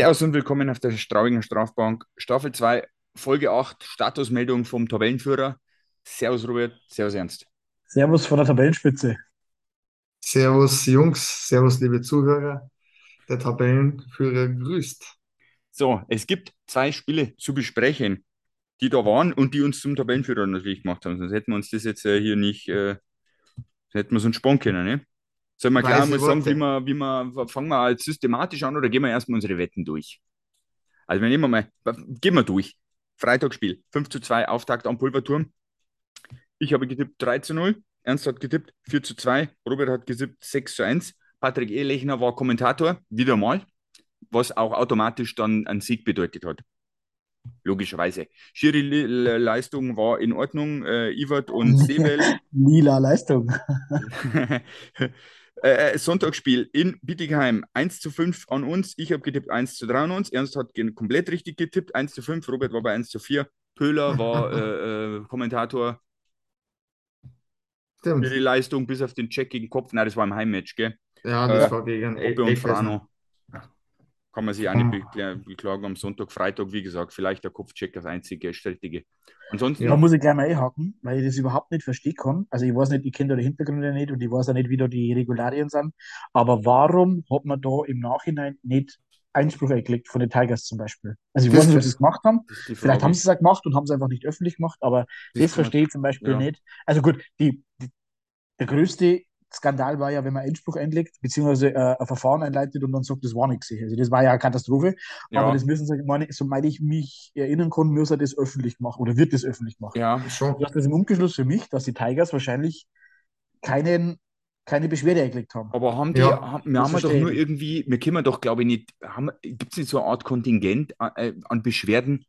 Servus und willkommen auf der Straubinger Strafbank. Staffel 2, Folge 8, Statusmeldung vom Tabellenführer. Servus Robert, Servus Ernst. Servus von der Tabellenspitze. Servus Jungs, Servus liebe Zuhörer. Der Tabellenführer grüßt. So, es gibt zwei Spiele zu besprechen, die da waren und die uns zum Tabellenführer natürlich gemacht haben. Sonst hätten wir uns das jetzt äh, hier nicht, äh, hätten wir so einen Spannen können, ne? Sollen wir gleich mal sagen, wie wir, wie wir, fangen wir als systematisch an oder gehen wir erstmal unsere Wetten durch? Also, wir nehmen mal, gehen wir durch. Freitagsspiel, 5 zu 2, Auftakt am Pulverturm. Ich habe getippt 3 zu 0, Ernst hat getippt 4 zu 2, Robert hat getippt 6 zu 1. Patrick Ehlechner war Kommentator, wieder mal, was auch automatisch dann einen Sieg bedeutet hat. Logischerweise. Schiri-Leistung war in Ordnung, äh, Iwert und Sebel. Lila Leistung. Äh, Sonntagsspiel in Bietigheim 1 zu 5 an uns. Ich habe getippt 1 zu 3 an uns. Ernst hat komplett richtig getippt 1 zu 5. Robert war bei 1 zu 4. Pöhler war äh, äh, Kommentator. Stimmt. Die Leistung bis auf den Check gegen Kopf. Nein, das war im Heimmatch, gell? Ja, das Äh, war gegen Oppe und. Frano. Kann man sich auch nicht bekla- beklagen am Sonntag, Freitag, wie gesagt, vielleicht der Kopfcheck das einzige strittige. Ansonsten, Da muss ich gleich mal einhaken, weil ich das überhaupt nicht verstehen kann. Also ich weiß nicht, ich kenne da die Hintergründe nicht und ich weiß auch nicht, wie da die Regularien sind. Aber warum hat man da im Nachhinein nicht Einspruch eingelegt von den Tigers zum Beispiel? Also ich Das- weiß nicht, ob sie es gemacht haben. Vielleicht haben sie es auch gemacht und haben es einfach nicht öffentlich gemacht, aber Das das verstehe ich zum Beispiel ja. nicht. Also gut, die, die, der größte Skandal war ja, wenn man Einspruch einlegt, beziehungsweise äh, ein Verfahren einleitet und dann sagt, das war nichts. Also das war ja eine Katastrophe. Ja. Aber das müssen sie, meine, soweit ich mich erinnern kann, muss er das öffentlich machen oder wird das öffentlich machen. Ja, Schon. Das ist im Umkehrschluss für mich, dass die Tigers wahrscheinlich keinen, keine Beschwerde eingelegt haben. aber haben die, Ja, haben, wir das haben wir doch nur irgendwie, wir können doch, glaube ich, nicht, gibt es nicht so eine Art Kontingent äh, an Beschwerden?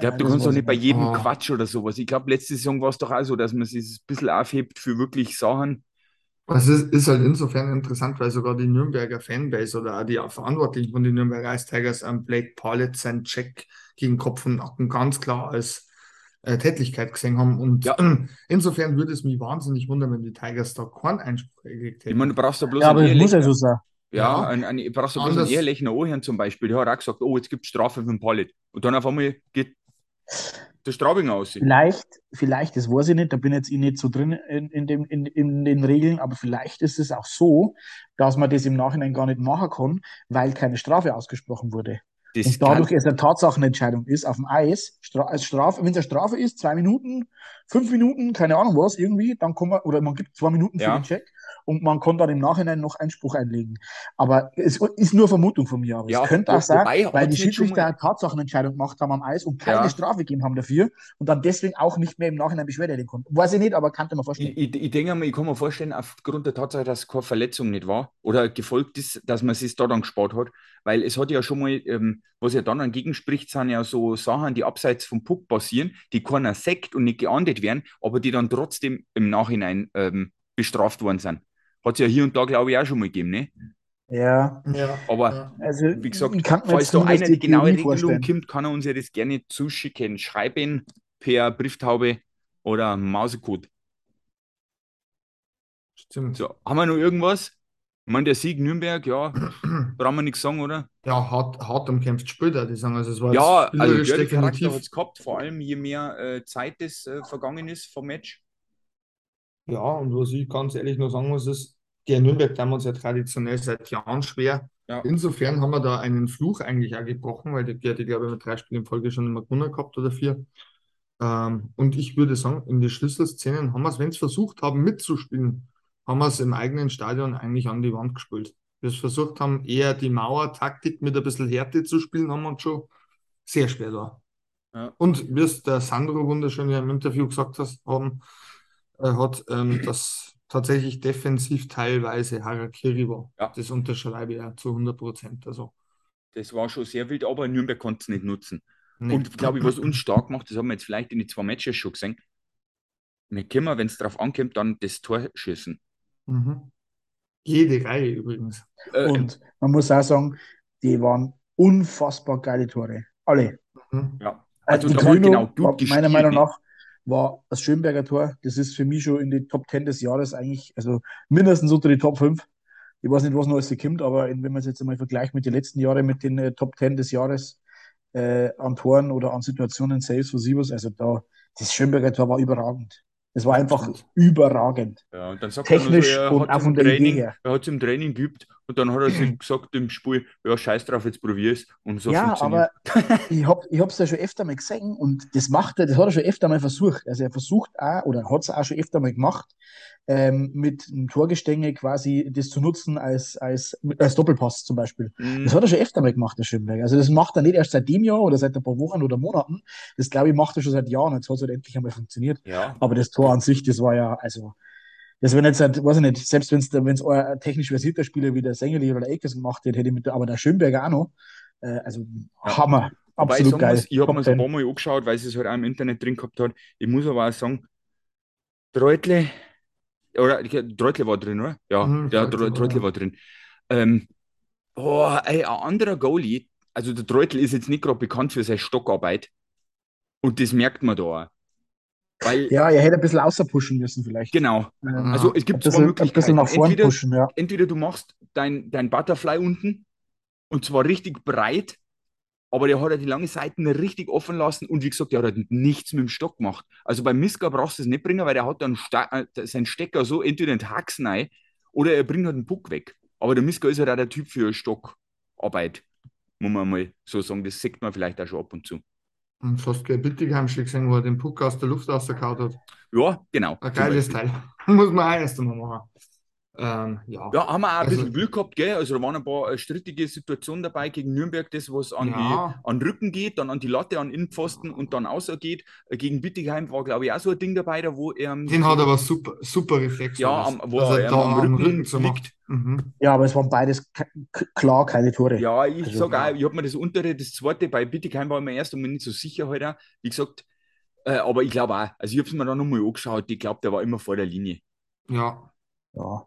Ich glaube, du das kannst doch nicht ich bei jedem Ah. Quatsch oder sowas. Ich glaube, letzte Saison war es doch auch so, dass man sich das ein bisschen aufhebt für wirklich Sachen. Also es ist halt insofern interessant, weil sogar die Nürnberger Fanbase oder auch die Verantwortlichen von den Nürnberger Ice Tigers am Blake Paulett seinen Check gegen Kopf und Nacken ganz klar als äh, Tätlichkeit gesehen haben. Und Ja. insofern würde es mich wahnsinnig wundern, wenn die Tigers da keinen Einspruch Ich hätten. meine, du brauchst da bloß Ja, aber einen das muss ja so sein. Ja, Ja. ein, ein, du brauchst da bloß Anders- einen ehrlichen Ohren zum Beispiel. Der hat auch gesagt, oh, jetzt gibt es Strafe für den Pallet. Und dann auf einmal geht der Straubinger aus. Vielleicht, vielleicht, das weiß ich nicht, da bin jetzt ich nicht so drin in, in, dem, in, in den Regeln, aber vielleicht ist es auch so, dass man das im Nachhinein gar nicht machen kann, weil keine Strafe ausgesprochen wurde. Das Und dadurch es eine Tatsachenentscheidung ist auf dem Eis, Stra als Strafe, wenn es eine Strafe ist, zwei Minuten, fünf Minuten, keine Ahnung was, irgendwie, dann kann man, oder man gibt zwei Minuten für Ja. den Check und man kann dann im Nachhinein noch Einspruch einlegen. Aber es ist nur Vermutung von mir, aber Ja, es könnte auch sein, weil die Schiedsrichter eine Tatsachenentscheidung gemacht haben am Eis und keine Ja. Strafe gegeben haben dafür und dann deswegen auch nicht mehr im Nachhinein Beschwerde einlegen konnten. Weiß ich nicht, aber kann ich mir vorstellen. Ich, ich, ich denke mal, ich kann mir vorstellen, aufgrund der Tatsache, dass keine Verletzung nicht war oder gefolgt ist, dass man es da dann gespart hat, weil es hat ja schon mal, ähm, was ja dann dagegen spricht, sind ja so Sachen, die abseits vom Puck passieren, die keiner sagt und nicht geahndet werden, aber die dann trotzdem im Nachhinein ähm, bestraft worden sind. Hat es ja hier und da, glaube ich, auch schon mal gegeben, ne? Ja, Ja, Aber ja. also wie gesagt, falls da einer die genaue Regelung vorstellen. kommt, kann er uns ja das gerne zuschicken. Schreiben per Brieftaube oder Mausecode. Stimmt. So, haben wir noch irgendwas? Ich meine, der Sieg Nürnberg, ja, brauchen wir nichts sagen, oder? Ja, hart, hart umkämpft später, die sagen. Also es war Ja, also Derby-Charakter definitiv. hat es gehabt, vor allem je mehr äh, Zeit das äh, vergangen ist vom Match. Ja, und was ich ganz ehrlich nur sagen muss, ist, die in Nürnberg haben uns ja traditionell seit Jahren schwer. Ja. Insofern haben wir da einen Fluch eigentlich auch gebrochen, weil die, die glaube ich, mit drei Spielen in Folge schon immer gewonnen gehabt oder vier. Ähm, und ich würde sagen, in den Schlüsselszenen haben wir es, wenn es versucht haben mitzuspielen, haben wir es im eigenen Stadion eigentlich an die Wand gespielt. Wir es versucht haben, eher die Mauertaktik mit ein bisschen Härte zu spielen, haben wir uns schon sehr schwer da. Ja. Und wie es der Sandro wunderschön ja im Interview gesagt hast, haben, hat, ähm, dass tatsächlich defensiv teilweise Harakiri war. Ja. Das unterschreibe ich ja zu 100 Prozent. Also, Das war schon sehr wild, aber Nürnberg konnte es nicht nutzen. nee. Und glaube ich, was uns stark macht, das haben wir jetzt vielleicht in den zwei Matches schon gesehen. Wir können, wenn es darauf ankommt, dann das Tor schießen. Mhm. Jede Reihe übrigens. Äh, Und man muss auch sagen, die waren unfassbar geile Tore. Alle. Mhm. ja. Also Also die da war Krönung, genau gut war gespielt, meiner Meinung nach, war das Schönberger Tor. Das ist für mich schon in die Top 10 des Jahres eigentlich, also mindestens unter die Top 5. Ich weiß nicht, was noch alles kommt, aber wenn man es jetzt einmal vergleicht mit den letzten Jahren, mit den äh, Top 10 des Jahres äh, an Toren oder an Situationen, Saves, was also da, das Schönberger Tor war überragend. Es war einfach überragend. Ja, und dann sagt Technisch er, und auch von der Idee Training, her. er hat es im Training geübt und dann hat er sich gesagt im Spiel, ja, scheiß drauf, jetzt probier's. Und so ja, aber ich habe ich hab's ja schon öfter mal gesehen und das macht er, das hat er schon öfter mal versucht. Also er versucht auch, oder hat es auch schon öfter mal gemacht, ähm, mit einem Torgestänge quasi das zu nutzen als, als, als Doppelpass zum Beispiel. Mhm. Das hat er schon öfter mal gemacht, der Schönberg. Also das macht er nicht erst seit dem Jahr oder seit ein paar Wochen oder Monaten. Das glaube ich macht er schon seit Jahren. Jetzt hat es halt endlich einmal funktioniert. Ja, Aber das Tor an sich, das war ja, also, das wenn jetzt, halt, weiß ich nicht, selbst wenn es ein technisch versierter Spieler wie der Sengeli oder der Eckes gemacht hätte, hätte ich mit, der- aber der Schönberger auch noch. Äh, also, Ja. Hammer. Wobei ich Absolut sagen geil. muss, ich habe mir es ein 10. paar Mal angeschaut, weil es es halt auch im Internet drin gehabt hat. Ich muss aber auch sagen, Treutle, oder Treutle war drin, oder? Ja, Mhm, der Treutle war, ja. drin. Ähm, oh, ey, ein anderer Goalie, also der Treutle ist jetzt nicht gerade bekannt für seine Stockarbeit. Und das merkt man da auch. Weil, Ja, er hätte ein bisschen außerpushen müssen, vielleicht. genau. Ähm, Also es ein gibt zwei bisschen, ein bisschen Möglichkeiten. nach vorn Entweder, pushen, ja. entweder du machst dein, dein Butterfly unten und zwar richtig breit, aber der hat ja die lange Seiten richtig offen lassen und wie gesagt, der hat halt nichts mit dem Stock gemacht. Also beim Miska brauchst du es nicht bringen, weil der hat dann Sta äh, seinen Stecker so entweder in den Haxen rein oder er bringt halt den Puck weg. Aber der Miska ist halt auch der Typ für Stockarbeit, muss man mal so sagen. Das sieht man vielleicht auch schon ab und zu. Und du hast gleich Bittigheim schon gesehen, wo er den Puck aus der Luft rausgehauen hat. Ja, genau. Ein geiles Beispiel. Teil. Muss man auch erst einmal machen. Ähm, ja. Ja, haben wir auch ein Also- bisschen Glück gehabt, gell? Also da waren ein paar äh, strittige Situationen dabei gegen Nürnberg, das was an, Ja. die, an den Rücken geht, dann an die Latte, an den Innenpfosten und dann außer geht. Äh, Gegen Bittigheim war, glaube ich, auch so ein Ding dabei, da wo er. Den hat aber super, super Reflex. Ja, am, wo er er ähm, da am am Rücken, Rücken liegt. Mhm. Ja, aber es waren beides klar keine Tore. Ja, ich Also, sag ja. auch, ich habe mir das untere, das zweite bei Bittigheim war ich mir erst einmal nicht so sicher halt auch. Wie gesagt, äh, aber ich glaube auch, also ich habe es mir dann nochmal angeschaut, ich glaube, der war immer vor der Linie. Ja. Ja.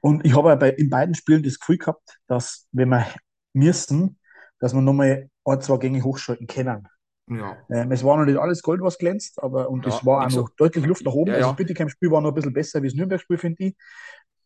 Und ich habe bei, in beiden Spielen das Gefühl gehabt, dass, wenn wir müssen, dass wir nochmal ein, zwei Gänge hochschalten können. Ja. Ähm, es war noch nicht alles Gold, was glänzt, aber und Ja, es war auch noch gesagt, deutlich Luft nach oben. Ja, Also ja. das Bittigheim-Spiel war noch ein bisschen besser wie das Nürnberg-Spiel, finde ich.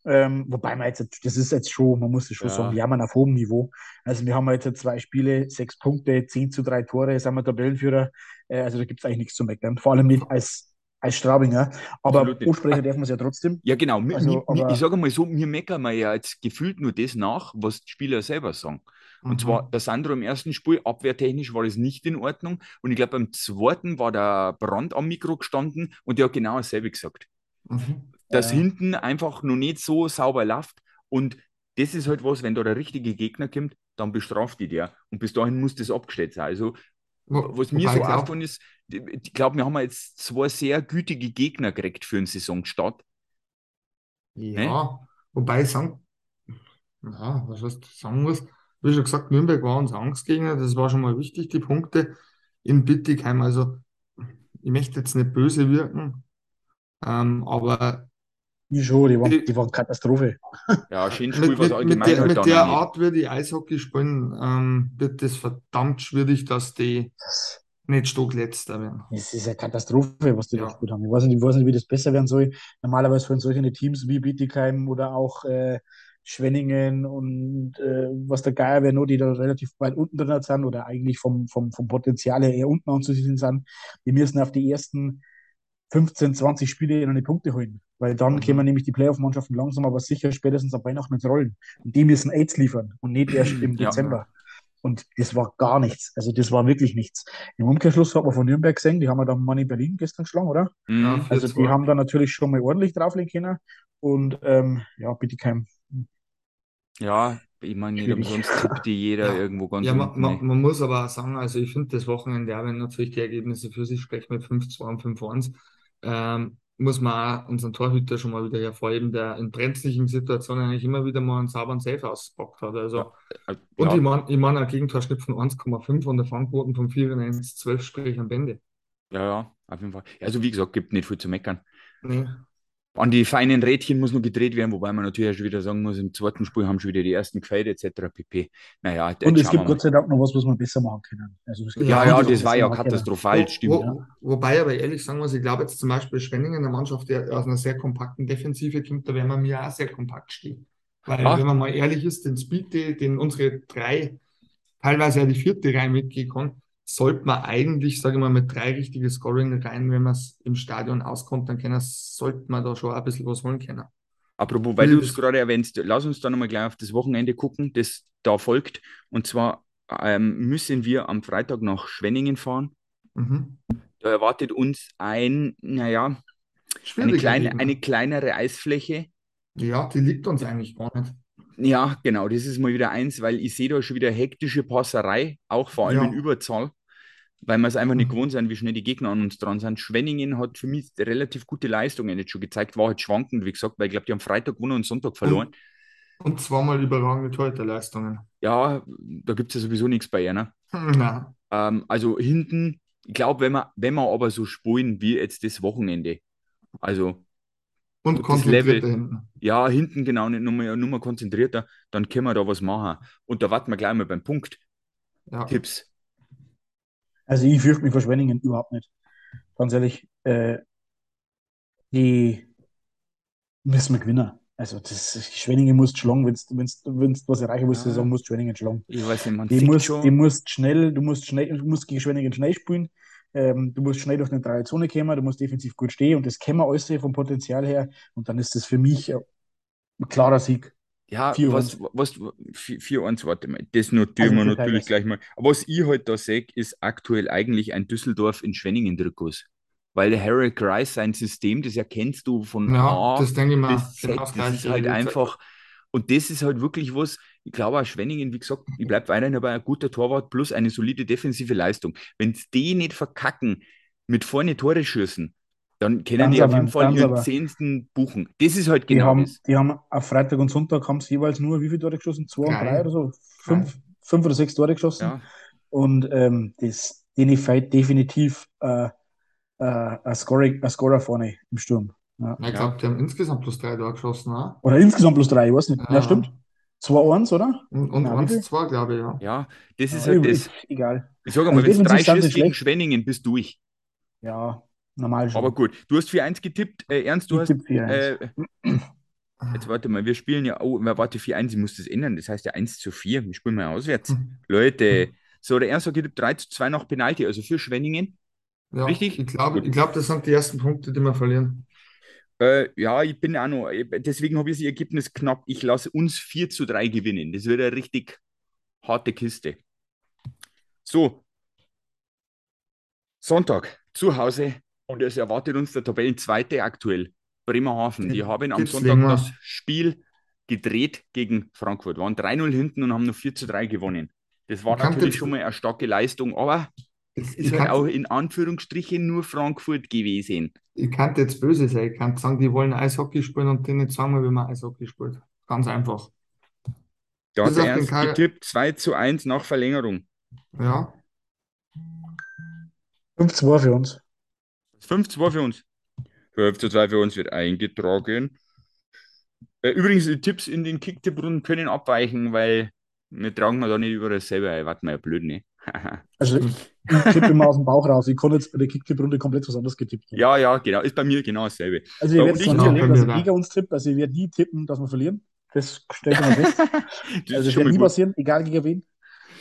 Ähm, wobei man jetzt, das ist jetzt schon, man muss es schon Ja. sagen, jammern auf hohem Niveau. Also wir haben jetzt zwei Spiele, sechs Punkte, 10 zu 3 Tore, sind wir Tabellenführer. Äh, also da gibt es eigentlich nichts zu meckern. Vor allem nicht als, als Straubinger. Aber ansprechen dürfen wir es ja trotzdem. Ja, genau. Also, mi- mi- aber- ich sage mal so, wir meckern wir ja jetzt gefühlt nur das nach, was die Spieler selber sagen. Und Mhm. zwar der Sandro im ersten Spiel, abwehrtechnisch war das nicht in Ordnung. Und ich glaube, beim zweiten war der Brand am Mikro gestanden und der hat genau dasselbe gesagt. Mhm. Dass Ja. hinten einfach noch nicht so sauber läuft. Und das ist halt was, wenn da der richtige Gegner kommt, dann bestraft die der. Und bis dahin muss das abgestellt sein. Also, Wo- was mir so aufgefallen ist, ich glaube, wir haben jetzt zwei sehr gütige Gegner gekriegt für einen Saisonstart. Ja, wobei ich sagen, ja, was heißt sagen muss, wie schon gesagt, Nürnberg war unser Angstgegner, das war schon mal wichtig, die Punkte in Bittigheim. Also, ich möchte jetzt nicht böse wirken, ähm, aber Ich schon, die waren, Die- die waren Katastrophe. Ja, schön mit, Spiel, was mit, allgemein der, halt mit der. Art, wie die Eishockey spielen, ähm, wird das verdammt schwierig, dass die nicht stockletzter werden. das ist eine Katastrophe, was die da Ja. gespielt haben. Ich weiß nicht, ich weiß nicht, wie das besser werden soll. Normalerweise von solchen Teams wie Bietigheim oder auch äh, Schwenningen und äh, was der Geier wäre, nur die da relativ weit unten drin sind oder eigentlich vom, vom, vom Potenzial her eher unten anzusiedeln sind, die müssen auf die ersten 15, 20 Spiele noch die Punkte holen. Weil dann Mhm. kämen nämlich die Playoff-Mannschaften langsam, aber sicher spätestens ab Weihnachten ins Rollen. Und die müssen Aids liefern und nicht erst im Ja. Dezember. Und das war gar nichts. Also das war wirklich nichts. Im Umkehrschluss hat man von Nürnberg gesehen, die haben ja dann Money Berlin gestern geschlagen, oder? Mhm. Ja. Also 4-2. die haben da natürlich schon mal ordentlich drauflegen können. Und ähm, ja, bitte kein. Ja, ich meine, nicht umsonst tippt die jeder Ja. irgendwo ganz Ja, man, man, man muss aber auch sagen, also ich finde das Wochenende, wenn natürlich die Ergebnisse für sich sprechen mit 5-2 und 5-1, ähm, muss man auch unseren Torhüter schon mal wieder hervorheben, der in brenzlichen Situationen eigentlich immer wieder mal einen sauberen Safe ausgepackt hat. Also, Ja, und ja, ich meine, ich mein, ein Gegentorschnitt von 1,5 und der Fangquoten von 4 in 1, 12 sprich am Bände. ja, ja, auf jeden Fall. Also wie gesagt, gibt nicht viel zu meckern. Nee. An die feinen Rädchen muss noch gedreht werden, wobei man natürlich auch schon wieder sagen muss, im zweiten Spiel haben schon wieder die ersten gefällt, etc. pp. Naja, Und es gibt Gott sei Dank noch was, was wir besser machen können. Also Ja, Ja, das war ja katastrophal, stimmt. Wo, ja. Wobei aber ehrlich sagen muss, ich glaube jetzt zum Beispiel Schwenningen, eine Mannschaft, die aus einer sehr kompakten Defensive kommt, da werden wir mir auch sehr kompakt stehen. Weil, Ah. wenn man mal ehrlich ist, den Speed, den, den unsere drei, teilweise ja die vierte Reihe mitgehen kann, sollte man eigentlich, sage ich mal, mit drei richtigen Scoring-Reihen, wenn man es im Stadion auskontern können, sollte man da schon ein bisschen was holen können. Apropos, weil du es gerade erwähnst, lass uns da nochmal gleich auf das Wochenende gucken, das da folgt. Und zwar ähm, müssen wir am Freitag nach Schwenningen fahren. Mhm. Da erwartet uns ein, naja, eine, kleine, eine kleinere Eisfläche. Ja, die liegt uns eigentlich gar nicht. Ja, genau, das ist mal wieder eins, weil ich sehe da schon wieder hektische Passerei, auch vor allem Ja. in Überzahl, weil wir es einfach nicht Mhm. gewohnt sind, wie schnell die Gegner an uns dran sind. Schwenningen hat für mich relativ gute Leistungen jetzt schon gezeigt, war halt schwankend, wie gesagt, weil ich glaube, die haben Freitag gewonnen und Sonntag verloren. Und zweimal überragende Torhüterleistungen. Ja, da gibt es ja sowieso nichts bei einer. Na, Ähm, also hinten, ich glaube, wenn wir, wenn wir aber so spielen wie jetzt das Wochenende, also und Das konzentriert Level. da hinten. ja, hinten genau, nicht nur mal, nur mal konzentrierter, dann können wir da was machen. Und da warten wir gleich mal beim Punkt. Ja. Tipps. Also ich fürchte mich vor Schwenningen überhaupt nicht. Ganz ehrlich, äh, die müssen wir gewinnen. Also das, Schwenningen muss schlagen, wenn du wenn's, wenn's was erreichen willst, Ja. Saison musst du Schwenningen schlagen. Ich weiß nicht, man Die musst, schon. die musst schnell, du musst schnell, du musst gegen Schwenningen schnell spielen. Ähm, du musst schnell durch eine Dreierzone kommen, du musst defensiv gut stehen und das können wir alles vom Potenzial her. Und dann ist das für mich ein klarer Sieg. Ja, 4-1. was, was, 4-1, warte mal, das notieren Also wir natürlich gleich mal. Aber was ich halt da sehe, ist aktuell eigentlich ein Düsseldorf in Schwenningen-Trikots. Weil der Harry Grice sein System, das erkennst du von Ja, A das denke ich mal. bis Z, Genau das das ist halt einfach, und das ist halt wirklich was, ich glaube auch Schwenningen, wie gesagt, ich bleibe weiterhin dabei, ein guter Torwart plus eine solide defensive Leistung. Wenn es die nicht verkacken, mit vorne Tore schießen, dann können Dann die auf aber- jeden Fall ihren aber. zehnten buchen. Das ist halt Die genau haben, das. die haben auf Freitag und Sonntag haben sie jeweils nur wie viele Tore geschossen? Zwei und Drei. drei oder so? Fünf, fünf oder sechs Tore geschossen. Ja, Und ähm, das, denen fehlt definitiv äh, äh, ein, Scoring, ein Scorer vorne im Sturm. Ja. Ja, ich glaube, die haben insgesamt plus drei Tore geschossen. Ne? Oder insgesamt plus drei, ich weiß nicht. Ja, Ja. stimmt. 2-1, oder? Und, und Na, wie viel? 1-2, glaube ich, ja. ja, das ist Ja, halt das. ich- Egal. Ich sage Also mal, wenn du drei schießt gegen schlecht. Schwenningen, bist du durch. Ja, normal schon. Aber gut, du hast 4-1 getippt. Äh, Ernst, du Ich hast. tippe 4-1. Äh, jetzt warte mal, wir spielen ja. Oh, warte 4-1, ich muss das ändern. Das heißt ja 1 zu 4. Wir spielen mal auswärts. Hm. Leute, so, der Ernst hat getippt 3 zu 2 nach Penalty, also für Schwenningen. Ja, Richtig? Ich glaube, ich glaube, das sind die ersten Punkte, die wir verlieren. Äh, ja, ich bin auch noch. Deswegen habe ich das Ergebnis knapp. Ich lasse uns 4 zu 3 gewinnen. Das wird eine richtig harte Kiste. So. Sonntag zu Hause und es erwartet uns der Tabellenzweite aktuell. Bremerhaven. Die haben am Sonntag das Spiel gedreht gegen Frankfurt. Waren 3-0 hinten und haben noch 4 zu 3 gewonnen. Das war Ich natürlich schon mal eine starke Leistung, aber Ich, ist halt auch in Anführungsstrichen nur Frankfurt gewesen. Ich kann jetzt böse sein. Ich kann sagen, die wollen Eishockey spielen und denen sagen wir, wie man Eishockey spielt. Ganz einfach. Er den erst Kar- getippt 2 zu 1 nach Verlängerung. Ja. 5-2 für uns. 5 zu 2 für uns. 5 zu 2 für uns wird eingetragen. Äh, übrigens, die Tipps in den Kicktipp-Runden können abweichen, weil wir tragen wir da nicht über dasselbe ein. Warte mal, ja blöd, ne? Also ich, ich tippe immer aus dem Bauch raus. Ich konnte jetzt bei der Kicktipp-Runde komplett was anderes getippt. haben. ja, ja, genau. Ist bei mir genau dasselbe. Also ihr werdet es ich nie auch erleben, dass mir ich da. gegen uns tippe. Also ich werde nie tippen, dass wir verlieren. Das stellt man fest. Das Also ist das schon wird mal nie gut. passieren, egal gegen wen.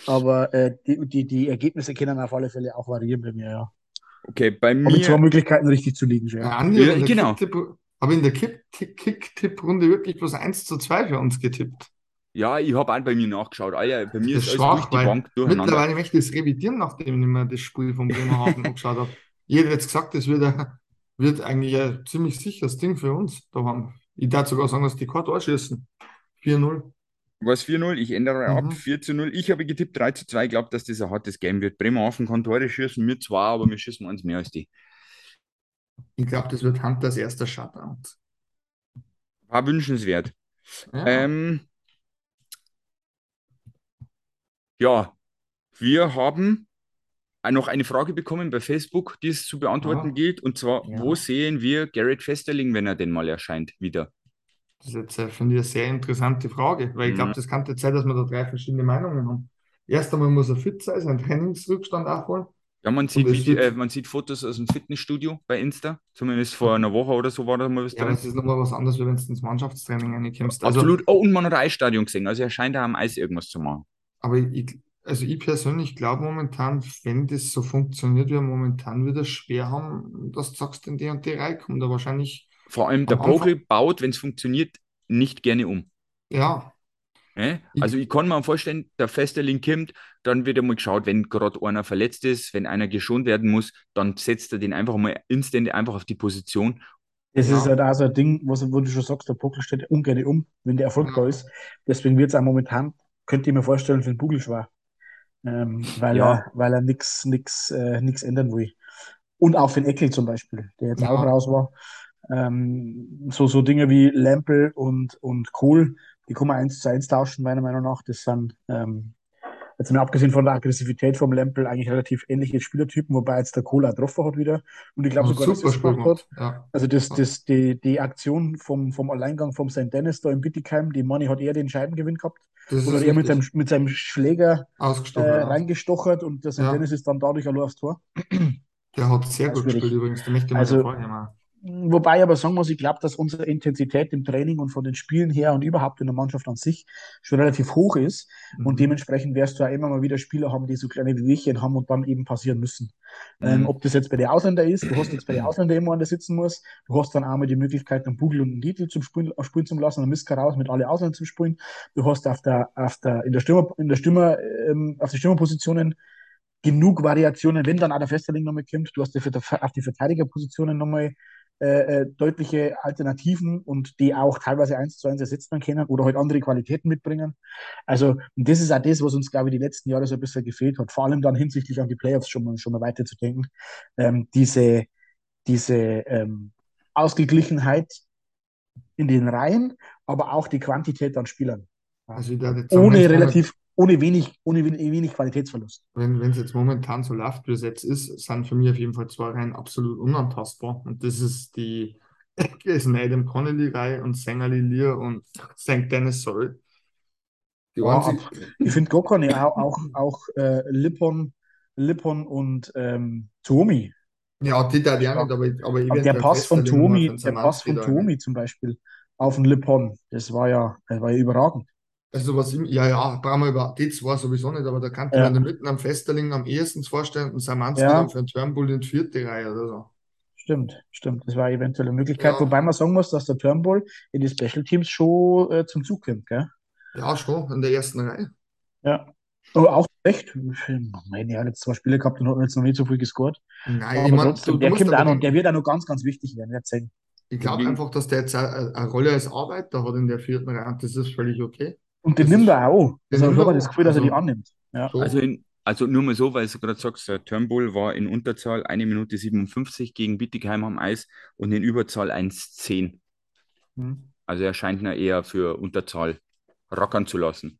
Aber äh, die, die, die Ergebnisse können auf alle Fälle auch variieren bei mir, ja. Okay, bei Aber mit zwei mir. Möglichkeiten richtig zu liegen, Ja. Andi genau. Kicktipp- aber in der Kick- Kick- Kick-Tipp-Runde wirklich bloß 1 zu 2 für uns getippt. Ja, ich habe auch bei mir nachgeschaut. Alter, bei mir Das ist alles durch die Bank durcheinander. mittlerweile möchte ich es revidieren, nachdem ich mir das Spiel von Bremerhaven angeschaut habe. Ich hätte jetzt gesagt, das wird, ein- wird eigentlich ein ziemlich sicheres Ding für uns. Da haben, ich darf sogar sagen, dass die kein Tor schießen. 4-0. Was 4-0, ich ändere ab, Mhm. 4 zu 0. Ich habe getippt 3 zu 2. Ich glaube, dass das ein hartes Game wird. Bremerhaven kann Tore schießen, wir zwar, aber wir schießen eins mehr als die. Ich glaube, das wird Hunters erster Shutout. War wünschenswert. Ja. Ähm, ja, wir haben noch eine Frage bekommen bei Facebook, die es zu beantworten Ja. gilt. Und zwar, Ja. wo sehen wir Garrett Festerling, wenn er denn mal erscheint, wieder? Das ist jetzt, äh, finde ich, eine sehr interessante Frage, weil ich glaube, Mhm. das kann jetzt sein, dass wir da drei verschiedene Meinungen haben. Erst einmal muss er fit sein, seinen Trainingsrückstand aufholen. Ja, man sieht, Und es Vide- wird, äh, man sieht Fotos aus dem Fitnessstudio bei Insta. Zumindest vor einer Woche oder so war da mal was ja, drin. es ist nochmal was anderes, wenn du ins Mannschaftstraining reinkommst. Also, Absolut. Oh, und man hat ein Eisstadion gesehen. Also er scheint da am Eis irgendwas zu machen. Aber ich, also ich persönlich glaube momentan, wenn das so funktioniert, wie wir momentan wieder schwer haben, dass du sagst, in die und die Reihe kommt, da wahrscheinlich Vor allem der Pokel baut, wenn es funktioniert, nicht gerne um. ja, Ne? ich, Also ich kann mir vorstellen, der Festerling kommt, dann wird einmal geschaut, wenn gerade einer verletzt ist, wenn einer geschont werden muss, dann setzt er den einfach mal instant einfach auf die Position. Das ist halt ja, auch so ein Ding, was, wo du schon sagst, der Puckel steht ungern um, wenn der Erfolg da ja, ist. Deswegen wird es auch momentan, könnte ich mir vorstellen, für den Bugel schwer, ähm, weil Ja, er, weil er nichts nix, äh, nix ändern will. Und auch für den Eckel zum Beispiel, der jetzt auch ja, raus war. Ähm, so, so Dinge wie Lampel und, und Kohl, die kann man eins zu eins tauschen, meiner Meinung nach. Das sind, ähm, jetzt mal abgesehen von der Aggressivität vom Lampel, eigentlich relativ ähnliche Spielertypen, wobei jetzt der Kohl auch getroffen hat wieder. Und ich glaube sogar, dass Spiel gemacht hat. ja, Also das, das, die, die Aktion vom, vom Alleingang vom St. Dennis da in Bittigheim, die Money hat er den Scheibengewinn gehabt. Das Oder er mit seinem, mit seinem Schläger äh, reingestochert und der ja, Dennis ist dann dadurch allein aufs Tor. der hat sehr Auch gut gespielt übrigens, da möchte mal Also, hervorheben. Wobei aber sagen muss, ich glaube, dass unsere Intensität im Training und von den Spielen her und überhaupt in der Mannschaft an sich schon relativ hoch ist. Und Mhm. dementsprechend wirst du ja immer mal wieder Spieler haben, die so kleine Wehwehchen haben und dann eben passieren müssen. Ähm, mhm. ob das jetzt bei den Ausländern ist, du hast jetzt bei den Ausländern immer, der sitzen muss. Du hast dann auch mal die Möglichkeit, einen Bugel und einen Titel zum Spielen, äh, spielen zu lassen, einen Miska raus mit alle Ausländern zu spielen. Du hast auf der, auf der, in der Stürmer, in der Stürmer, ähm, auf den Stürmerpositionen genug Variationen, wenn dann auch der Festerling nochmal kommt. Du hast auf die Verteidigerpositionen nochmal äh, äh, deutliche Alternativen und die auch teilweise eins zu eins ersetzen können oder halt andere Qualitäten mitbringen. Also, das ist auch das, was uns, glaube ich, die letzten Jahre so ein bisschen gefehlt hat. Vor allem dann hinsichtlich an die Playoffs schon mal, schon mal weiterzudenken. Ähm, diese diese ähm, Ausgeglichenheit in den Reihen, aber auch die Quantität an Spielern. Also Ohne relativ, ohne wenig, ohne wenig, wenig Qualitätsverlust. wenn es jetzt momentan so läuft, wie es jetzt ist, sind für mich auf jeden Fall zwei Reihen absolut unantastbar. Und das ist die Jason Adam Connolly-Reihe und Sängerli Lear und St. Dennis, sorry. Die Ja, einzig, ab, ich finde gar keine, auch, auch, auch äh, Lippon, Lippon und ähm, Tuomi ja, die da ja nicht, aber, aber Aber der Pass von den der Pass von. Tuomi zum Beispiel auf den Lippon, das war ja, das war ja überragend. Also was ich, ja, ja, brauchen wir über die zwei sowieso nicht, aber da kann ich Ja, in der Mitte am Festerling am ehesten vorstellen und Samanski dann ja, für einen Turnbull in die vierte Reihe oder so. stimmt, stimmt. Das war eventuell eine Möglichkeit, Ja, wobei man sagen muss, dass der Turnbull in die Special Teams schon äh, zum Zug kommt, gell? ja, schon, in der ersten Reihe. Ja. Aber auch echt, meine, er hat jetzt zwei Spiele gehabt und hat jetzt noch nicht so viel gescored. Nein, ich Aber meine, trotzdem, du, der kommt auch noch, der wird auch noch ganz, ganz wichtig werden, wird sehen. ich glaube einfach, dass der jetzt eine, eine Rolle als Arbeiter hat in der vierten Reihe und das ist völlig okay. Und den Das nimmt ist, er auch. den Also ich er habe das. Gefühl, dass er die Also annimmt. Ja. also, in, also nur mal so, weil du gerade sagst, der Turnbull war in Unterzahl 1 Minute 57 gegen Bittigheim am Eis und in Überzahl 1,10. Hm. Also er scheint ihn eher für Unterzahl rackern zu lassen.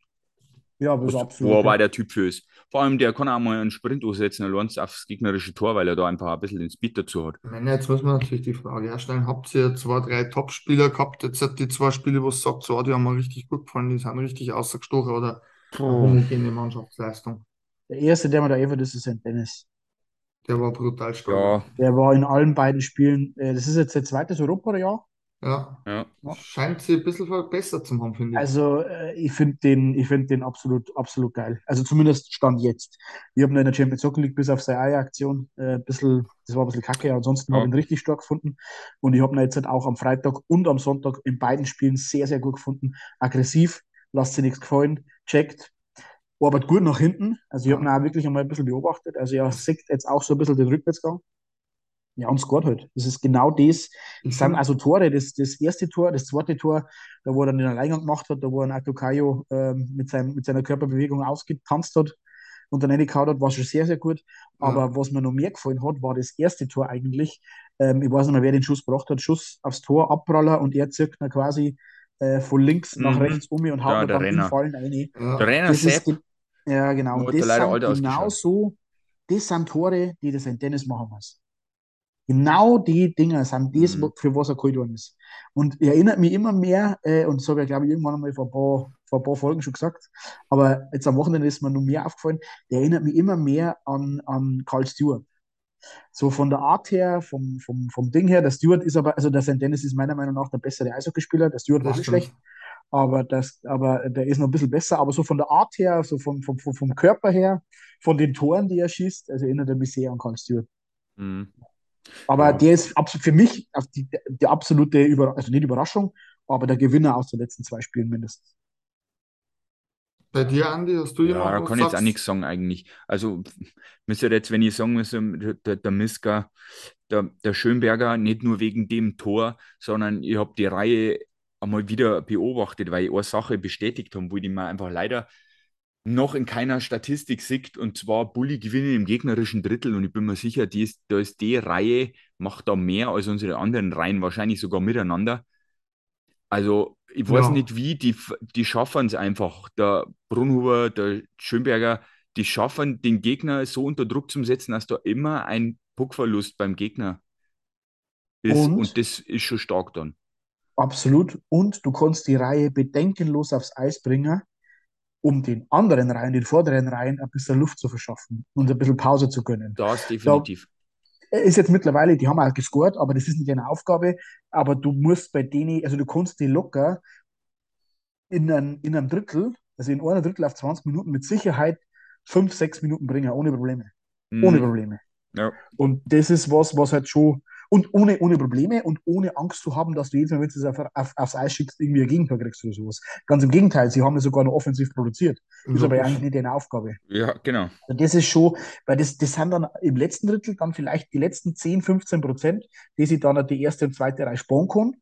Ja, aber ist Was, absolut wo aber der Typ für ist. Vor allem, der kann auch mal einen Sprint aussetzen, allein aufs gegnerische Tor, weil er da einfach ein bisschen den Speed dazu hat. Ich meine, jetzt muss man natürlich die Frage herstellen, habt ihr zwei, drei Top-Spieler gehabt? Jetzt hat die zwei Spiele, wo es sagt, so, die haben mir richtig gut gefallen, die sind richtig ausgestochen oder eine Puh. homogene Mannschaftsleistung. Der erste, der mir da einfach ist, ist St. Dennis. Der war brutal stark. Ja, Der war in allen beiden Spielen, äh, das ist jetzt der zweite Europa-Jahr. Ja, ja. Ja. scheint sie ein bisschen verbessert zu haben, finde ich. Also äh, ich finde den, ich finde den absolut, absolut geil. Also zumindest Stand jetzt. Ich habe ihn in der Champions Soccer League bis auf seine Eier-Aktion äh, ein bisschen, das war ein bisschen kacke, ansonsten habe ich Ja. ihn richtig stark gefunden. Und ich habe ihn jetzt halt auch am Freitag und am Sonntag in beiden Spielen sehr, sehr gut gefunden. Aggressiv, lasst sich nichts gefallen, checkt, arbeitet gut nach hinten. Also ich habe ihn Ja, auch wirklich einmal ein bisschen beobachtet. Also er sieht jetzt auch so ein bisschen den Rückwärtsgang. Ja, und scored halt. Das ist genau das. Das sind finde, also Tore. Das, das erste Tor, das zweite Tor, da wo er dann den Alleingang gemacht hat, da wo er Atokayo ähm, mit, seinem, mit seiner Körperbewegung ausgetanzt hat und dann reingehauen hat, war schon sehr, sehr gut. ja, Aber was mir noch mehr gefallen hat, war das erste Tor eigentlich. Ähm, ich weiß nicht mehr, wer den Schuss gebracht hat. Schuss aufs Tor, Abpraller und er zirkt ihn quasi äh, von links nach Mhm. rechts um und haut Ja, der dann Renner. Fallen rein. Der ja, Renner Das ist, Sepp, ge- ja genau, und das sind genau so, das sind Tore, die das ein Dennis machen muss. Genau die Dinger sind das, Mhm. für was er geholt worden ist. Und er erinnert mich immer mehr, äh, und das habe ich, glaube ich, irgendwann einmal vor ein paar, vor ein paar Folgen schon gesagt, aber jetzt am Wochenende ist mir noch mehr aufgefallen, der erinnert mich immer mehr an, an Carl Stewart. So von der Art her, vom, vom, vom Ding her, der Stewart ist aber, also der St. Dennis ist meiner Meinung nach der bessere Eishockeyspieler, der Stewart war nicht schlecht, aber, das, aber der ist noch ein bisschen besser, aber so von der Art her, so vom, vom, vom vom Körper her, von den Toren, die er schießt, also erinnert er mich sehr an Carl Stewart. Mhm. Aber Ja. der ist für mich auf die, die absolute Überraschung, also nicht Überraschung, aber der Gewinner aus den letzten zwei Spielen mindestens. Bei dir, Andi, hast du Ja, jemanden, da wo kann ich jetzt auch nichts sagen eigentlich. Also müsste jetzt, wenn ich sagen müsste, der, der Miska, der, der Schönberger, nicht nur wegen dem Tor, sondern ich habe die Reihe einmal wieder beobachtet, weil ich eine Sache bestätigt habe, wo die mir einfach leider noch in keiner Statistik sieht, und zwar Bulli gewinnen im gegnerischen Drittel und ich bin mir sicher, die ist, da ist die Reihe, macht da mehr als unsere anderen Reihen, wahrscheinlich sogar miteinander. Also, ich weiß Ja, nicht wie, die, die schaffen es einfach. Der Brunhuber, der Schönberger, die schaffen den Gegner so unter Druck zu setzen, dass da immer ein Puckverlust beim Gegner ist. Und Und das ist schon stark dann. absolut. Und du kannst die Reihe bedenkenlos aufs Eis bringen, um den anderen Reihen, den vorderen Reihen, ein bisschen Luft zu verschaffen und ein bisschen Pause zu gönnen. Das Da definitiv. ist jetzt mittlerweile, die haben auch gescored, aber das ist nicht eine Aufgabe. Aber du musst bei denen, also du kannst die locker in einem, in einem Drittel, also in einer Drittel auf 20 Minuten mit Sicherheit fünf, sechs Minuten bringen, ohne Probleme. Ohne Mhm. Probleme. Ja. Und das ist was, was halt schon, und ohne, ohne Probleme und ohne Angst zu haben, dass du jedes Mal, wenn du es auf, auf, aufs Eis schickst, irgendwie ein Gegentor kriegst oder sowas. Ganz im Gegenteil, sie haben es sogar noch offensiv produziert. Ist aber ja eigentlich nicht eine Aufgabe. Ja, genau. Und das ist schon, weil das, das sind dann im letzten Drittel dann vielleicht die letzten 10, 15 Prozent, die sie dann die erste und zweite Reihe sparen können,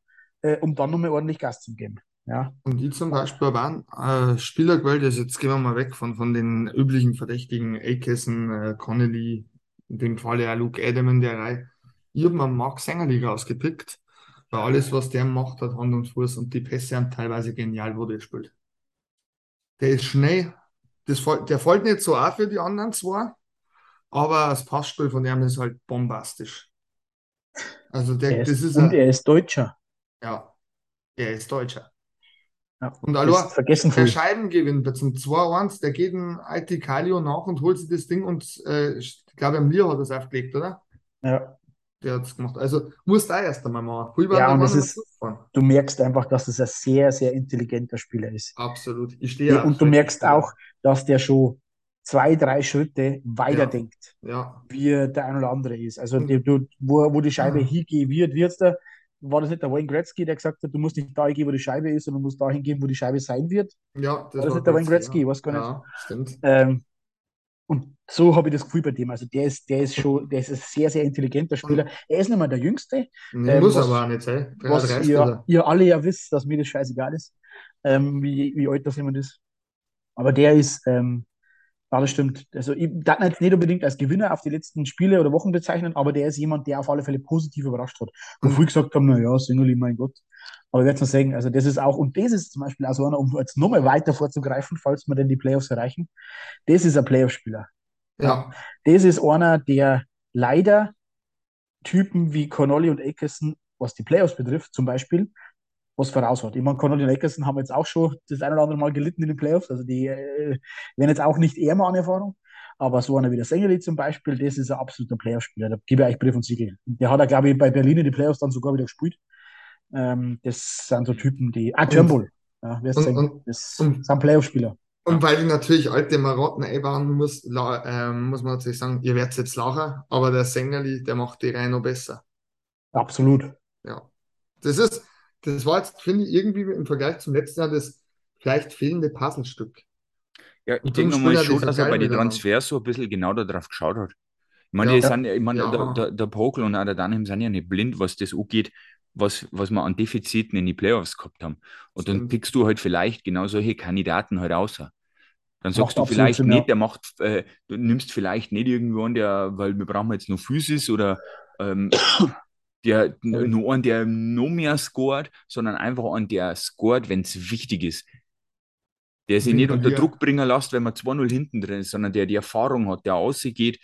äh, um dann nochmal ordentlich Gas zu geben. Ja. Und ich zum Beispiel einen äh, Spieler gewählt, also jetzt gehen wir mal weg von, von den üblichen Verdächtigen, Akeson, äh, Connolly, in dem Fall ja Luke Adam in der Reihe. Ich habe mir Mark Sängerli rausgepickt, weil alles, was der macht, hat Hand und Fuß und die Pässe haben teilweise genial, wo der spielt. Der ist schnell, das, der fällt nicht so auf für die anderen zwei, aber das Passspiel von ihm ist halt bombastisch. Also der, Er das ist, ist und ein, er ist Deutscher. ja, er ist Deutscher. Ja. Und Das allein vergessen der. Scheibengewinn bei zum 2-1, der geht ein IT Kalio nach und holt sich das Ding und äh, ich glaube, am Lier hat es aufgelegt, oder? Ja. Der hat es gemacht. Also musst du auch erst einmal machen. Waren ja, und es ist, du merkst einfach, dass das ein sehr, sehr intelligenter Spieler ist. Absolut. Ich stehe auf Und du merkst auch, dass der schon zwei, drei Schritte weiter Ja, ja. wie der ein oder andere ist. Also, Und, die, du, wo, wo die Scheibe ah, hingehen wird, wird's da. War das nicht der Wayne Gretzky, der gesagt hat, du musst nicht da hingehen, wo die Scheibe ist, sondern du musst da hingehen, wo die Scheibe sein wird? ja, War das das war nicht der Wayne Gretzky, ja. Weiß gar nicht. Ja, stimmt. Ähm, so habe ich das Gefühl bei dem. Also der ist, der ist schon, der ist ein sehr, sehr intelligenter Spieler. Er ist nicht mehr der Jüngste, nee, ähm, muss aber was, auch nicht sein. was 33 ist ihr, ihr alle ja wisst, dass mir das scheißegal ist, ähm, wie, wie alt das jemand ist. Aber der ist, ähm, ja, das stimmt. Also ich darf ihn jetzt nicht unbedingt als Gewinner auf die letzten Spiele oder Wochen bezeichnen, aber der ist jemand, der auf alle Fälle positiv überrascht hat. Wo viele Und, gesagt haben, naja, Single, mein Gott. Aber ich werde es sagen, also das ist auch, und das ist zum Beispiel auch so einer, um jetzt nochmal weiter vorzugreifen, falls wir denn die Playoffs erreichen, das ist ein Playoff-Spieler. Ja. ja, Das ist einer, der leider Typen wie Connolly und Akerson, was die Playoffs betrifft, zum Beispiel, was voraus hat. Ich meine, Connolly und Akerson haben jetzt auch schon das ein oder andere Mal gelitten in den Playoffs. Also die äh, werden jetzt auch nicht ärmer an Erfahrung. Aber so einer wie der Sängerli zum Beispiel, das ist ein absoluter Playoff-Spieler. Da gebe ich euch Brief und Siegel. Der hat er, glaube ich, bei Berlin in die Playoffs dann sogar wieder gespielt. Ähm, das sind so Typen, die. Ah, und, Turnbull. Ja, wirst und, sagen. und, Das und, sind Playoff-Spieler. Und Ja. weil ich natürlich alte Marotten einbauen muss, ähm, muss man natürlich sagen, ihr werdet jetzt lachen, aber der Sängerli, der macht die Reihe noch besser. Absolut. Ja. Das ist, das war jetzt, finde ich, irgendwie im Vergleich zum letzten Jahr das vielleicht fehlende Puzzlestück. Ja, ich denke nochmal schon, dass er bei den. Transfers so ein bisschen genau darauf geschaut hat. Ich meine, Ja, sind, ich meine, der, ja, der, der Pokel und auch der Dunham sind ja nicht blind, was das angeht, was, was wir an Defiziten in die Playoffs gehabt haben. Und dann pickst du halt vielleicht genau solche Kandidaten halt außer. Dann sagst Macht du vielleicht Sinn, nicht, der macht, äh, du nimmst vielleicht nicht irgendwann, der, weil wir brauchen jetzt noch Physis oder ähm, der nur einen, der noch mehr scored, sondern einfach einen, der scored, wenn es wichtig ist. Der sich nicht unter Druck bringen lässt, wenn man 2-0 hinten drin ist, sondern der die Erfahrung hat, der ausgeht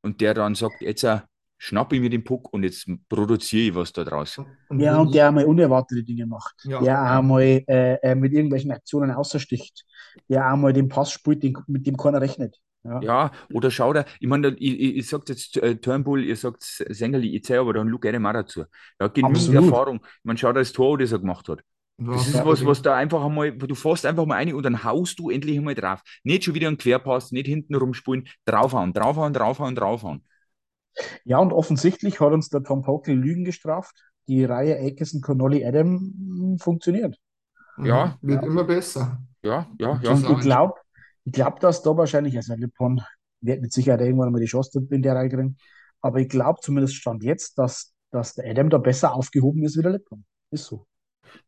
und der dann sagt, jetzt, äh, schnappe ich mir den Puck und jetzt produziere ich was da draus. Und Ja, und der auch mal unerwartete Dinge macht. Ja. Der auch mal äh, äh, mit irgendwelchen Aktionen außersticht. Der auch mal den Pass spielt, den, mit dem keiner rechnet. Ja. Ja, oder schau da, ich meine, ich, ich, ich sagt jetzt äh, Turnbull, ihr sagt Sängerli, ich zähle aber dann Luke auch dazu. Ja, genügend Absolut. Erfahrung. Man schaut das Tor, das er gemacht hat. Ja, Das ist was, was da einfach einmal, du fährst einfach mal ein und dann haust du endlich einmal drauf. Nicht schon wieder einen Querpass, nicht hinten rumspulen, draufhauen, draufhauen, draufhauen, draufhauen. Ja, und offensichtlich hat uns der Tom Pokel Lügen gestraft. Die Reihe Aitchison, Connolly, Adam funktioniert. Ja. Wird Ja. immer besser. Ja, ja, ja. Das Und ich glaube, ich glaube, dass da wahrscheinlich, also Lippon wird mit Sicherheit irgendwann mal die Chance in der Reihe kriegen. Aber ich glaube zumindest stand jetzt, dass, dass der Adam da besser aufgehoben ist wie der Lippon. Ist so.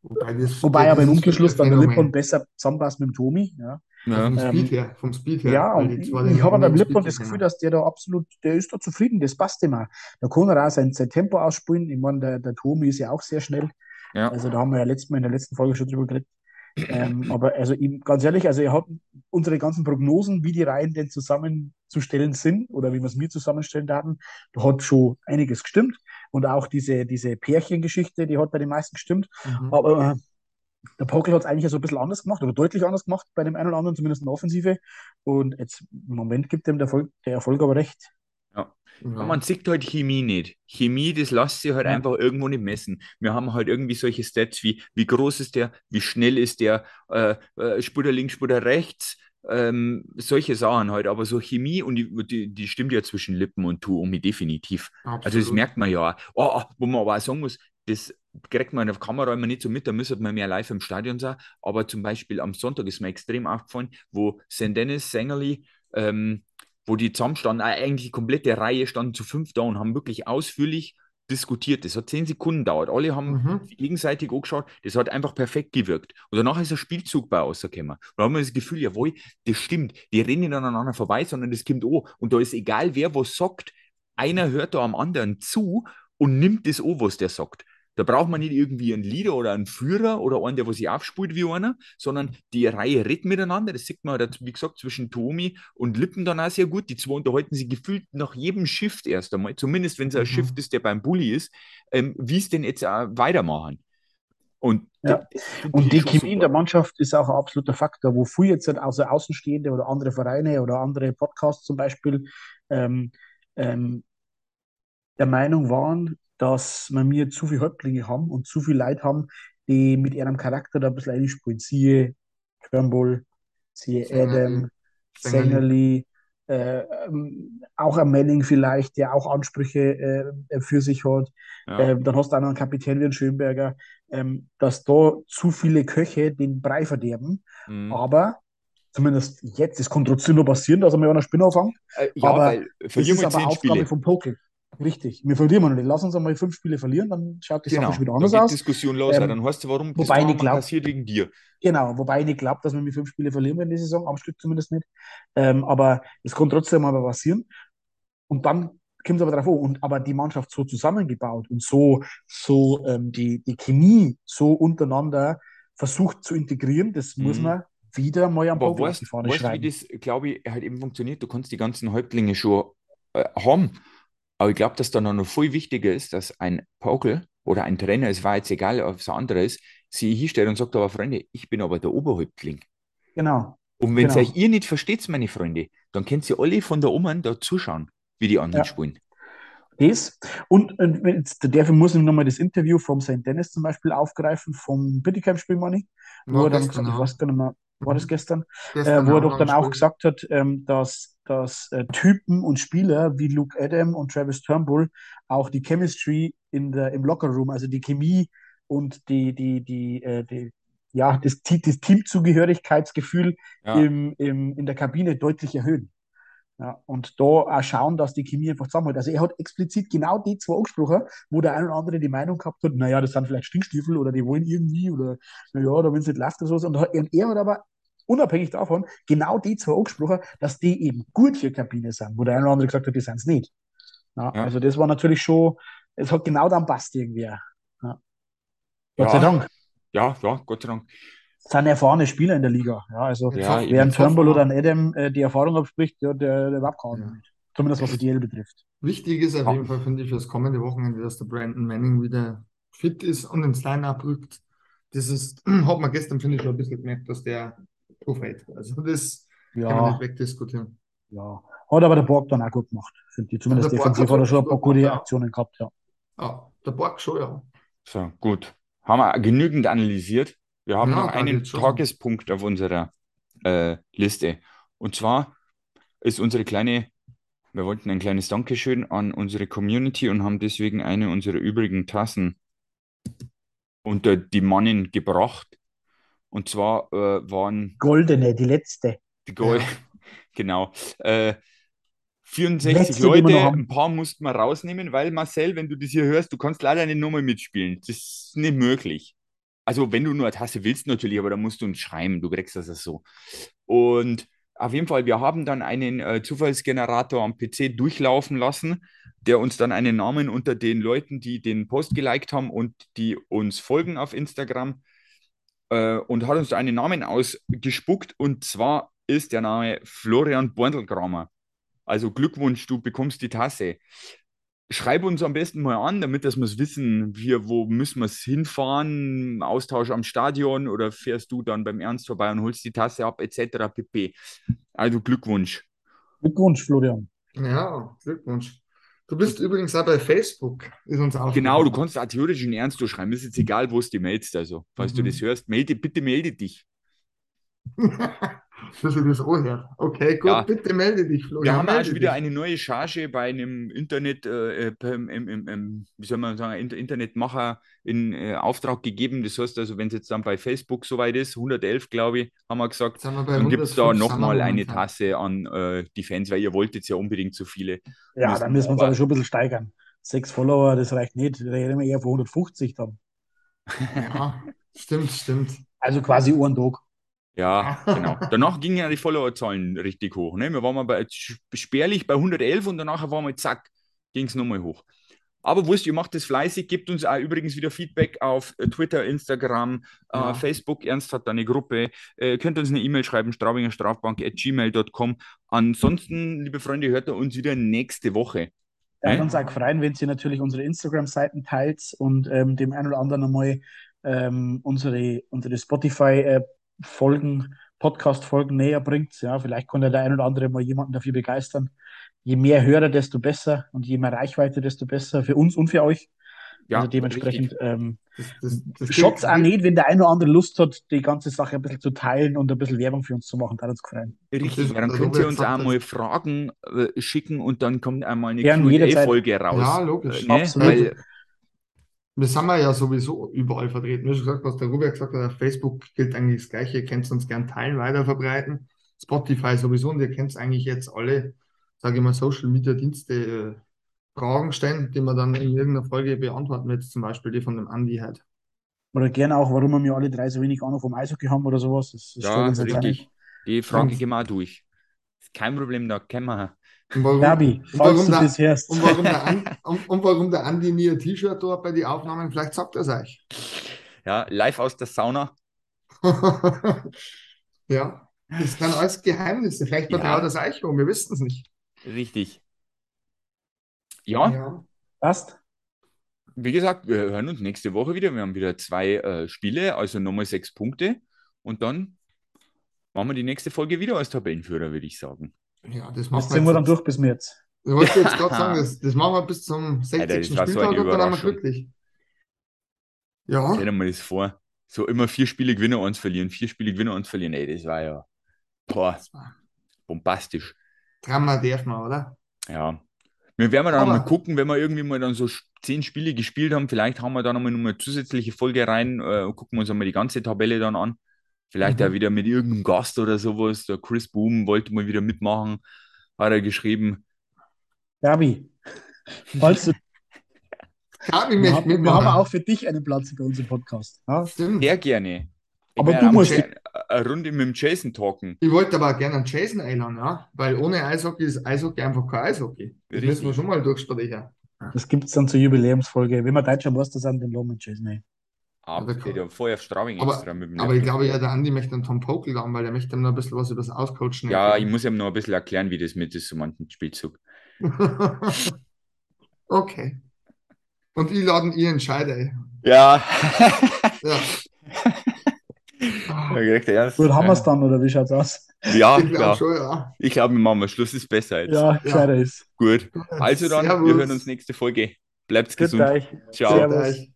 Wobei, das, Wobei aber im das Umkehrschluss dann der. Lippon besser zusammenpasst mit dem Tommy. Ja, ja. Vom Ähm, Speed her, vom Speed her. ja und ich, ich habe beim Speed das Gefühl, haben. dass der da absolut, der ist da zufrieden, das passt auch. Da kann er auch sein, sein Tempo ausspielen. Ich meine, der, der Tommy ist ja auch sehr schnell. Ja. Also da haben wir ja letztes Mal in der letzten Folge schon drüber geredet. Ähm, aber also ihm, ganz ehrlich, also er hat unsere ganzen Prognosen, wie die Reihen denn zusammenzustellen sind oder wie wir es mir zusammenstellen hatten, da hat schon einiges gestimmt. Und auch diese, diese Pärchengeschichte, die hat bei den meisten gestimmt. Mhm. Aber äh, der Pokel hat es eigentlich so ein bisschen anders gemacht oder deutlich anders gemacht bei dem einen oder anderen, zumindest in der Offensive. Und jetzt im Moment gibt dem der Erfolg, der Erfolg aber recht. Ja, Ja. man sieht halt Chemie nicht. Chemie, das lässt sich halt Ja. einfach irgendwo nicht messen. Wir haben halt irgendwie solche Stats wie, wie groß ist der, wie schnell ist der, äh, äh, spielt er links, spielt er rechts, ähm, solche Sachen halt. Aber so Chemie und die, die, die stimmt ja zwischen Lippen und Tuomi definitiv. Also das Absolut. merkt man ja. Oh, oh, wo man aber auch sagen muss, das kriegt man auf Kamera immer nicht so mit, da müsste man mehr live im Stadion sein. Aber zum Beispiel am Sonntag ist mir extrem aufgefallen, wo St. Dennis, Sängerli, ähm, wo die zusammenstanden, eigentlich die komplette Reihe standen zu fünf da und haben wirklich ausführlich diskutiert. Das hat zehn Sekunden gedauert. Alle haben Mhm. gegenseitig angeschaut. Das hat einfach perfekt gewirkt. Und danach ist ein Spielzug bei rausgekommen. Und da haben wir das Gefühl, jawohl, das stimmt. Die rennen nicht aneinander vorbei, sondern das kommt an. Und da ist egal, wer was sagt, einer hört da am anderen zu und nimmt das an, was der sagt. Da braucht man nicht irgendwie einen Leader oder einen Führer oder einen, der was sich aufspielt wie einer, sondern die Reihe redet miteinander. Das sieht man, halt, wie gesagt, zwischen Tomi und Lippen dann auch sehr gut. Die zwei unterhalten sich gefühlt nach jedem Shift erst einmal, zumindest wenn es ein Mhm. Shift ist, der beim Bully ist, ähm, wie es denn jetzt auch weitermachen. Und, Ja. find Und die Chemie in der Mannschaft ist auch ein absoluter Faktor, wo früher jetzt halt außer Außenstehende oder andere Vereine oder andere Podcasts zum Beispiel ähm, ähm, der Meinung waren, dass wir mir zu viele Häuptlinge haben und zu viele Leute haben, die mit ihrem Charakter da ein bisschen einspielen. Siehe Turnbull, siehe Adam, Sängerli. Äh, ähm, auch ein Melling vielleicht, der auch Ansprüche äh, für sich hat. Ja. Ähm, dann hast du auch noch einen Kapitän wie einen Schönberger, ähm, dass da zu viele Köche den Brei verderben. Mhm. Aber zumindest jetzt, es kann trotzdem nur passieren, dass er mal einer Spinner anfängt. Äh, ja, aber weil Das verlieren ist aber Aufgabe Spiele. vom Pokel. Richtig. Wir verlieren wir noch nicht. Lass uns einmal fünf Spiele verlieren, dann schaut die Genau, Sache schon wieder dann anders geht aus. Diskussion los. Ähm, dann weißt du, warum das wobei ich glaub- kassiert wegen dir. Genau, wobei ich nicht glaube, dass wir mit fünf Spiele verlieren werden in der Saison, am Stück zumindest nicht. Ähm, aber es kann trotzdem mal passieren. Und dann kommt es aber darauf an. Und, aber die Mannschaft so zusammengebaut und so, so ähm, die, die Chemie so untereinander versucht zu integrieren, das muss Mhm. man wieder mal am auf weißt die Fahne weißt du, wie schreiben. das, glaube ich, halt eben funktioniert? Du kannst die ganzen Häuptlinge schon äh, haben. Aber ich glaube, dass dann noch viel wichtiger ist, dass ein Pokel oder ein Trainer, es war jetzt egal, ob es ein anderer ist, sich hinstellt und sagt, aber Freunde, ich bin aber der Oberhäuptling. Genau. Und wenn Genau. euch ihr nicht versteht, meine Freunde, dann könnt ihr alle von da oben da zuschauen, wie die anderen Ja. spielen. Das. Und, und jetzt, dafür muss ich nochmal das Interview vom St. Dennis zum Beispiel aufgreifen, vom Bittigheim-Spiel, meine ich. Wo er dann gesagt, weiß gar nicht mehr, war das gestern? Gestern äh, wo er doch dann auch gesagt hat, ähm, dass, dass äh, Typen und Spieler wie Luke Adam und Travis Turnbull auch die Chemistry in der, im Lockerroom, also die Chemie und die, die, die, äh, die ja, das, das Teamzugehörigkeitsgefühl Ja. im, im, in der Kabine deutlich erhöhen. Ja, und da auch schauen, dass die Chemie einfach zusammenhält. Also er hat explizit genau die zwei angesprochen, wo der ein oder andere die Meinung gehabt hat, naja, das sind vielleicht Stinkstiefel oder die wollen irgendwie oder naja, da wenn es nicht läuft oder so. Und er, hat aber unabhängig davon genau die zwei angesprochen, dass die eben gut für Kabine sind, wo der eine oder andere gesagt hat, die sind es nicht. Ja, Ja. Also das war natürlich schon, es hat genau dann passt irgendwie. Ja. Gott sei Dank. Ja, ja, Gott sei Dank. Es sind erfahrene Spieler in der Liga. Ja, also Ja, hoffen Turnbull oder ein Adam äh, die Erfahrung abspricht, ja, der, der Ahnung Ja. nicht. Zumindest was die DL betrifft. Wichtig ist auf Ja. jeden Fall, finde ich, für das kommende Wochenende, dass der Brandon Manning wieder fit ist und ins Line-Up rückt. Das ist, hat man gestern, finde ich, schon ein bisschen gemerkt, dass der aufhält. Also das kann man Ja, nicht wegdiskutieren. ja. Hat aber der Borg dann auch gut gemacht, finde ich. Zumindest Ja, der Borg defensiv hat er schon ein paar gute ja. Aktionen gehabt, ja. Ja, der Borg schon, ja. So, gut. Haben wir genügend analysiert. Wir haben Ja, noch einen. Tagespunkt auf unserer äh, Liste. Und zwar ist unsere kleine, wir wollten ein kleines Dankeschön an unsere Community und haben deswegen eine unserer übrigen Tassen unter die Mannen gebracht. Und zwar äh, waren Goldene, die letzte. die Gold, Ja. genau, äh, 64 Letzte, Leute, ein paar mussten wir rausnehmen, weil Marcel, wenn du das hier hörst, du kannst leider nicht nochmal mitspielen. Das ist nicht möglich. Also, wenn du nur eine Tasse willst, natürlich, aber da musst du uns schreiben, du kriegst das so. Und auf jeden Fall, wir haben dann einen äh, Zufallsgenerator am PC durchlaufen lassen, der uns dann einen Namen unter den Leuten, die den Post geliked haben und die uns folgen auf Instagram, äh, und hat uns einen Namen ausgespuckt. Und zwar ist der Name Florian Borndelgramer. Also Glückwunsch, du bekommst die Tasse. Schreib uns am besten mal an, damit dass wir es wissen, wir, wo müssen wir es hinfahren, Austausch am Stadion oder fährst du dann beim Ernst vorbei und holst die Tasse ab, etc. pp. Also Glückwunsch. Glückwunsch, Florian. Ja, Glückwunsch. Du bist übrigens auch bei Facebook, ist uns auch Genau, du kannst auch theoretisch in Ernst durchschreiben. Ist jetzt egal, wo es die meldest. Also, falls du Mhm. das hörst, melde, bitte melde dich. Dass du das auch hört. Okay, gut, Ja. bitte melde dich, Wir Florian. haben auch melde schon wieder dich. eine neue Charge bei einem Internet, äh, äh, im, im, im, im, wie soll man sagen, Inter- Internetmacher in äh, Auftrag gegeben. Das heißt also, wenn es jetzt dann bei Facebook soweit ist, 111, glaube ich, haben wir gesagt, Jetzt wir dann gibt es da 105 sind wir nochmal eine. Tasse an äh, die Fans, weil ihr wolltet ja unbedingt so viele. Ja, Müssen dann müssen wir uns aber- schon ein bisschen steigern. Sechs Follower, das reicht nicht. Da reden wir eher von 150 dann. Ja, stimmt, stimmt. Also quasi Tag. Ja, genau. Danach gingen ja die Followerzahlen richtig hoch. Ne? Wir waren mal bei, spärlich bei 111 und danach waren wir, zack, ging es nochmal hoch. Aber wurscht, ihr macht das fleißig, gebt uns auch übrigens wieder Feedback auf äh, Twitter, Instagram, Ja. äh, Facebook. Ernst hat da eine Gruppe. Äh, könnt uns eine E-Mail schreiben, straubingerstrafbank.gmail.com. Ansonsten, liebe Freunde, hört ihr uns wieder nächste Woche. Ja, Ne? uns auch freuen, wenn ihr natürlich unsere Instagram-Seiten teilt und ähm, dem einen oder anderen einmal ähm, unsere, unsere Spotify-Folgen, Podcast-Folgen näher bringt. Ja, vielleicht kann ja der ein oder andere mal jemanden dafür begeistern. Je mehr Hörer, desto besser und je mehr Reichweite, desto besser für uns und für euch. Ja, also dementsprechend ähm, gilt- auch nicht, wenn der ein oder andere Lust hat, die ganze Sache ein bisschen zu teilen und ein bisschen Werbung für uns zu machen. Da uns gefreut. Richtig, weil dann das könnt ihr wir uns auch mal Fragen äh, schicken und dann kommt einmal eine. Q&A-Folge raus. Ja, logisch. Äh, ne? Absolut. Weil, Wir sind wir ja sowieso überall vertreten. Wie schon gesagt, was der Robert gesagt hat, auf Facebook gilt eigentlich das Gleiche. Ihr könnt uns gern teilen, weiterverbreiten. Spotify sowieso und ihr könnt eigentlich jetzt alle, sage ich mal, Social Media Dienste äh, Fragen stellen, die wir dann in irgendeiner Folge beantworten, jetzt zum Beispiel die von dem Andi halt. Oder gerne auch, warum wir alle drei so wenig Ahnung vom Eishockey haben oder sowas. Das, das ja, richtig. Die Frage gehen wir auch durch. Ist kein Problem, da kennen wir. Und warum, Gabi, und warum der- das hörst. und warum der, und, und warum der Andi nie ein T-Shirt dort bei den Aufnahmen, vielleicht sagt er es euch. Ja, live aus der Sauna. ja, das sind alles Geheimnisse. Vielleicht Ja. vertraut das euch um, wir wissen es nicht. Richtig. Ja, Ja. Passt? wie gesagt, wir hören uns nächste Woche wieder. Wir haben wieder zwei äh, Spiele, also nochmal sechs Punkte. Und dann machen wir die nächste Folge wieder als Tabellenführer, würde ich sagen. Ja, das Das machen ziehen wir dann jetzt. durch bis März. Ich wollte jetzt gerade sagen, das, das machen wir bis zum 60. Alter, das so Spieltag eine und dann haben wir glücklich. Ja, Stell dir mal das vor. So immer vier Spiele gewinnen, eins verlieren, vier Spiele gewinnen, eins verlieren. Ey, das war ja boah, das war bombastisch. Drama darf man, oder? Ja. Wir werden dann mal gucken, wenn wir irgendwie mal dann so zehn Spiele gespielt haben. Vielleicht haben wir dann nochmal eine zusätzliche Folge rein äh, und gucken uns einmal die ganze Tabelle dann an. Vielleicht Mhm. auch wieder mit irgendeinem Gast oder sowas. Der Chris Boom wollte mal wieder mitmachen, hat er geschrieben. Gabi, falls du, Gabi wir, haben, wir haben auch für dich einen Platz bei uns im Podcast. Ja? Stimmt. Sehr gerne. Ich Aber wär du musst- eine Runde mit dem Jason talken. Ich wollte aber auch gerne einen Jason einladen, ja? Weil ohne Eishockey ist Eishockey einfach kein Eishockey. Das Richtig. müssen wir schon mal durchsprechen. Das gibt es dann zur Jubiläumsfolge. Wenn wir deutscher Meister sind, den Lomen Jason. ey. Aber der der ja vorher auf Straubing Aber- extra mit dem Aber ich glaube ja, der Andi möchte einen Tom Pokel haben, weil er möchte ihm noch ein bisschen was über das Auscoachen Ja, ich erklären. muss ihm noch ein bisschen erklären, wie das mit ist, so manchen Spielzug. Okay. Und ich laden ihr entscheide. Ja. Ja. Ja. Gut, haben wir es dann, oder wie schaut's aus? Ja, Ich glaube ja. schon, ja. Ich glaube, wir machen mal Schluss, ist besser jetzt. Ja, gescheiter ist. Gut. Also dann, wir Servus. hören uns nächste Folge. Bleibt gesund. euch. Ciao. Servus.